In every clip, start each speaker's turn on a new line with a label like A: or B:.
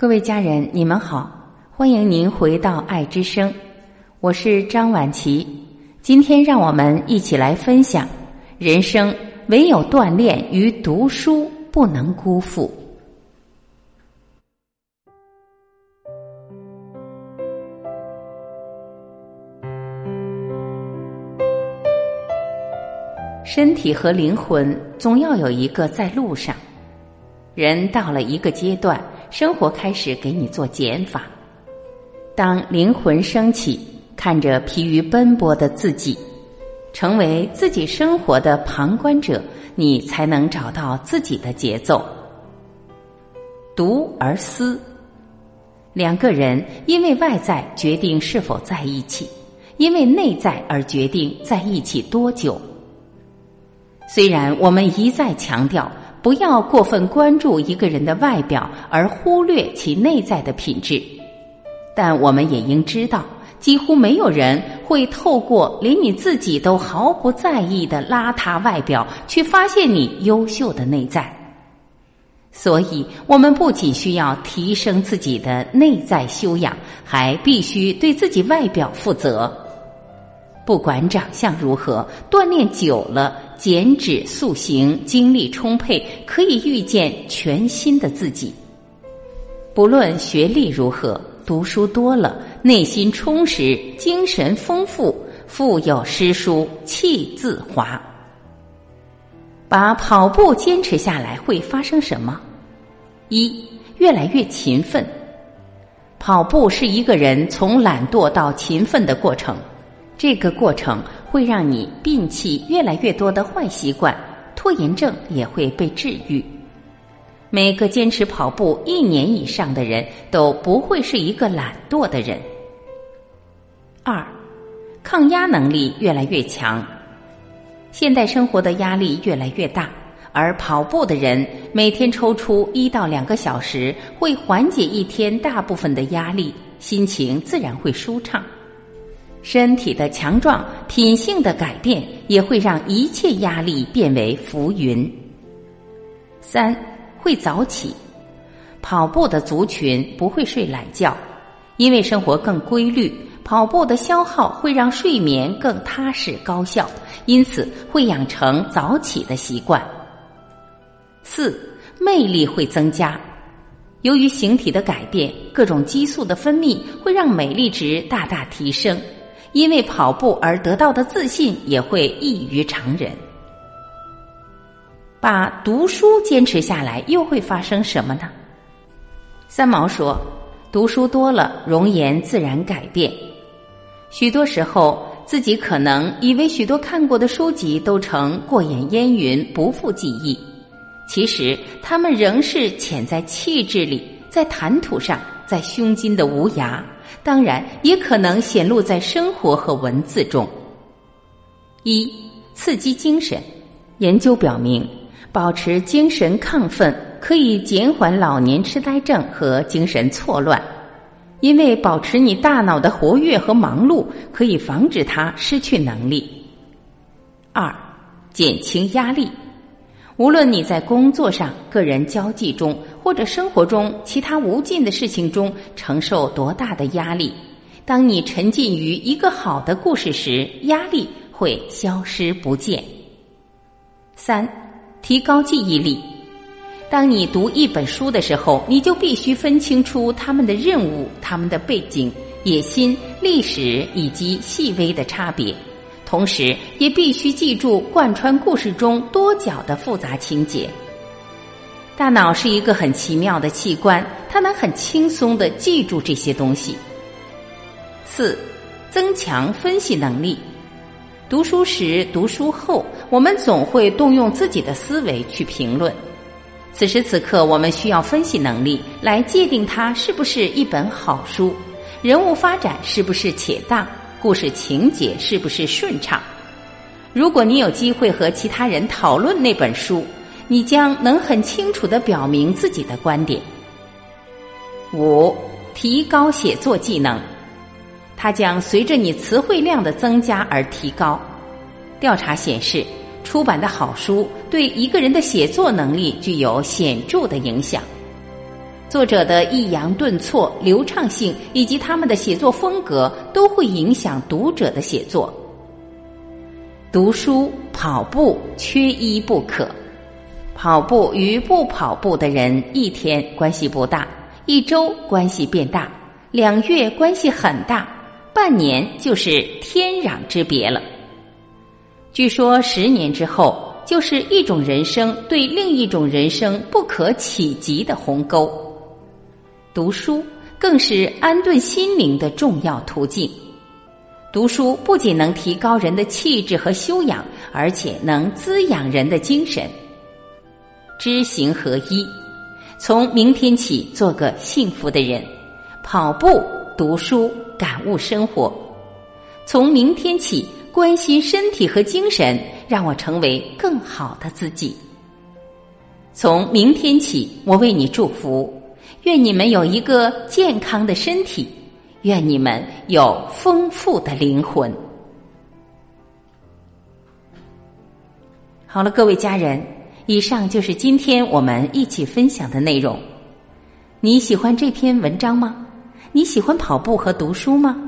A: 各位家人，你们好，欢迎您回到爱之声，我是张婉琪。今天让我们一起来分享：人生唯有锻炼与读书，不能辜负。身体和灵魂总要有一个在路上。人到了一个阶段。生活开始给你做减法，当灵魂升起，看着疲于奔波的自己，成为自己生活的旁观者，你才能找到自己的节奏。独而思，两个人因为外在决定是否在一起，因为内在而决定在一起多久。虽然我们一再强调。不要过分关注一个人的外表，而忽略其内在的品质。但我们也应知道，几乎没有人会透过连你自己都毫不在意的邋遢外表，去发现你优秀的内在。所以，我们不仅需要提升自己的内在修养，还必须对自己外表负责。不管长相如何，锻炼久了。减脂塑形，精力充沛，可以遇见全新的自己。不论学历如何，读书多了，内心充实，精神丰富，腹有诗书气自华。把跑步坚持下来会发生什么？一，越来越勤奋。跑步是一个人从懒惰到勤奋的过程，这个过程。会让你摒弃越来越多的坏习惯，拖延症也会被治愈。每个坚持跑步一年以上的人都不会是一个懒惰的人。二，抗压能力越来越强。现代生活的压力越来越大，而跑步的人每天抽出一到两个小时，会缓解一天大部分的压力，心情自然会舒畅。身体的强壮，品性的改变，也会让一切压力变为浮云。三会早起，跑步的族群不会睡懒觉，因为生活更规律，跑步的消耗会让睡眠更踏实高效，因此会养成早起的习惯。四魅力会增加，由于形体的改变，各种激素的分泌会让美丽值大大提升。因为跑步而得到的自信也会异于常人。把读书坚持下来，又会发生什么呢？三毛说：“读书多了，容颜自然改变。许多时候，自己可能以为许多看过的书籍都成过眼烟云，不复记忆。其实，他们仍是潜在气质里，在谈吐上，在胸襟的无涯。”当然，也可能显露在生活和文字中。一、刺激精神。研究表明，保持精神亢奋可以减缓老年痴呆症和精神错乱，因为保持你大脑的活跃和忙碌，可以防止它失去能力。二、减轻压力。无论你在工作上、个人交际中，或者生活中其他无尽的事情中承受多大的压力，当你沉浸于一个好的故事时，压力会消失不见。三、提高记忆力。当你读一本书的时候，你就必须分清楚他们的任务、他们的背景、野心、历史以及细微的差别。同时，也必须记住贯穿故事中多角的复杂情节。大脑是一个很奇妙的器官，它能很轻松的记住这些东西。四、增强分析能力。读书时、读书后，我们总会动用自己的思维去评论。此时此刻，我们需要分析能力来界定它是不是一本好书，人物发展是不是且当。故事情节是不是顺畅？如果你有机会和其他人讨论那本书，你将能很清楚的表明自己的观点。五、提高写作技能，它将随着你词汇量的增加而提高。调查显示，出版的好书对一个人的写作能力具有显著的影响。作者的抑扬顿挫、流畅性以及他们的写作风格都会影响读者的写作。读书、跑步缺一不可。跑步与不跑步的人一天关系不大，一周关系变大，两月关系很大，半年就是天壤之别了。据说十年之后，就是一种人生对另一种人生不可企及的鸿沟。读书更是安顿心灵的重要途径。读书不仅能提高人的气质和修养，而且能滋养人的精神。知行合一，从明天起做个幸福的人。跑步、读书、感悟生活。从明天起关心身体和精神，让我成为更好的自己。从明天起，我为你祝福。愿你们有一个健康的身体，愿你们有丰富的灵魂。好了，各位家人，以上就是今天我们一起分享的内容。你喜欢这篇文章吗？你喜欢跑步和读书吗？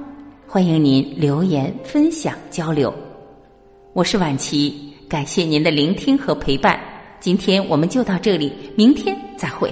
A: 欢迎您留言分享交流。我是婉琪，感谢您的聆听和陪伴。今天我们就到这里，明天再会。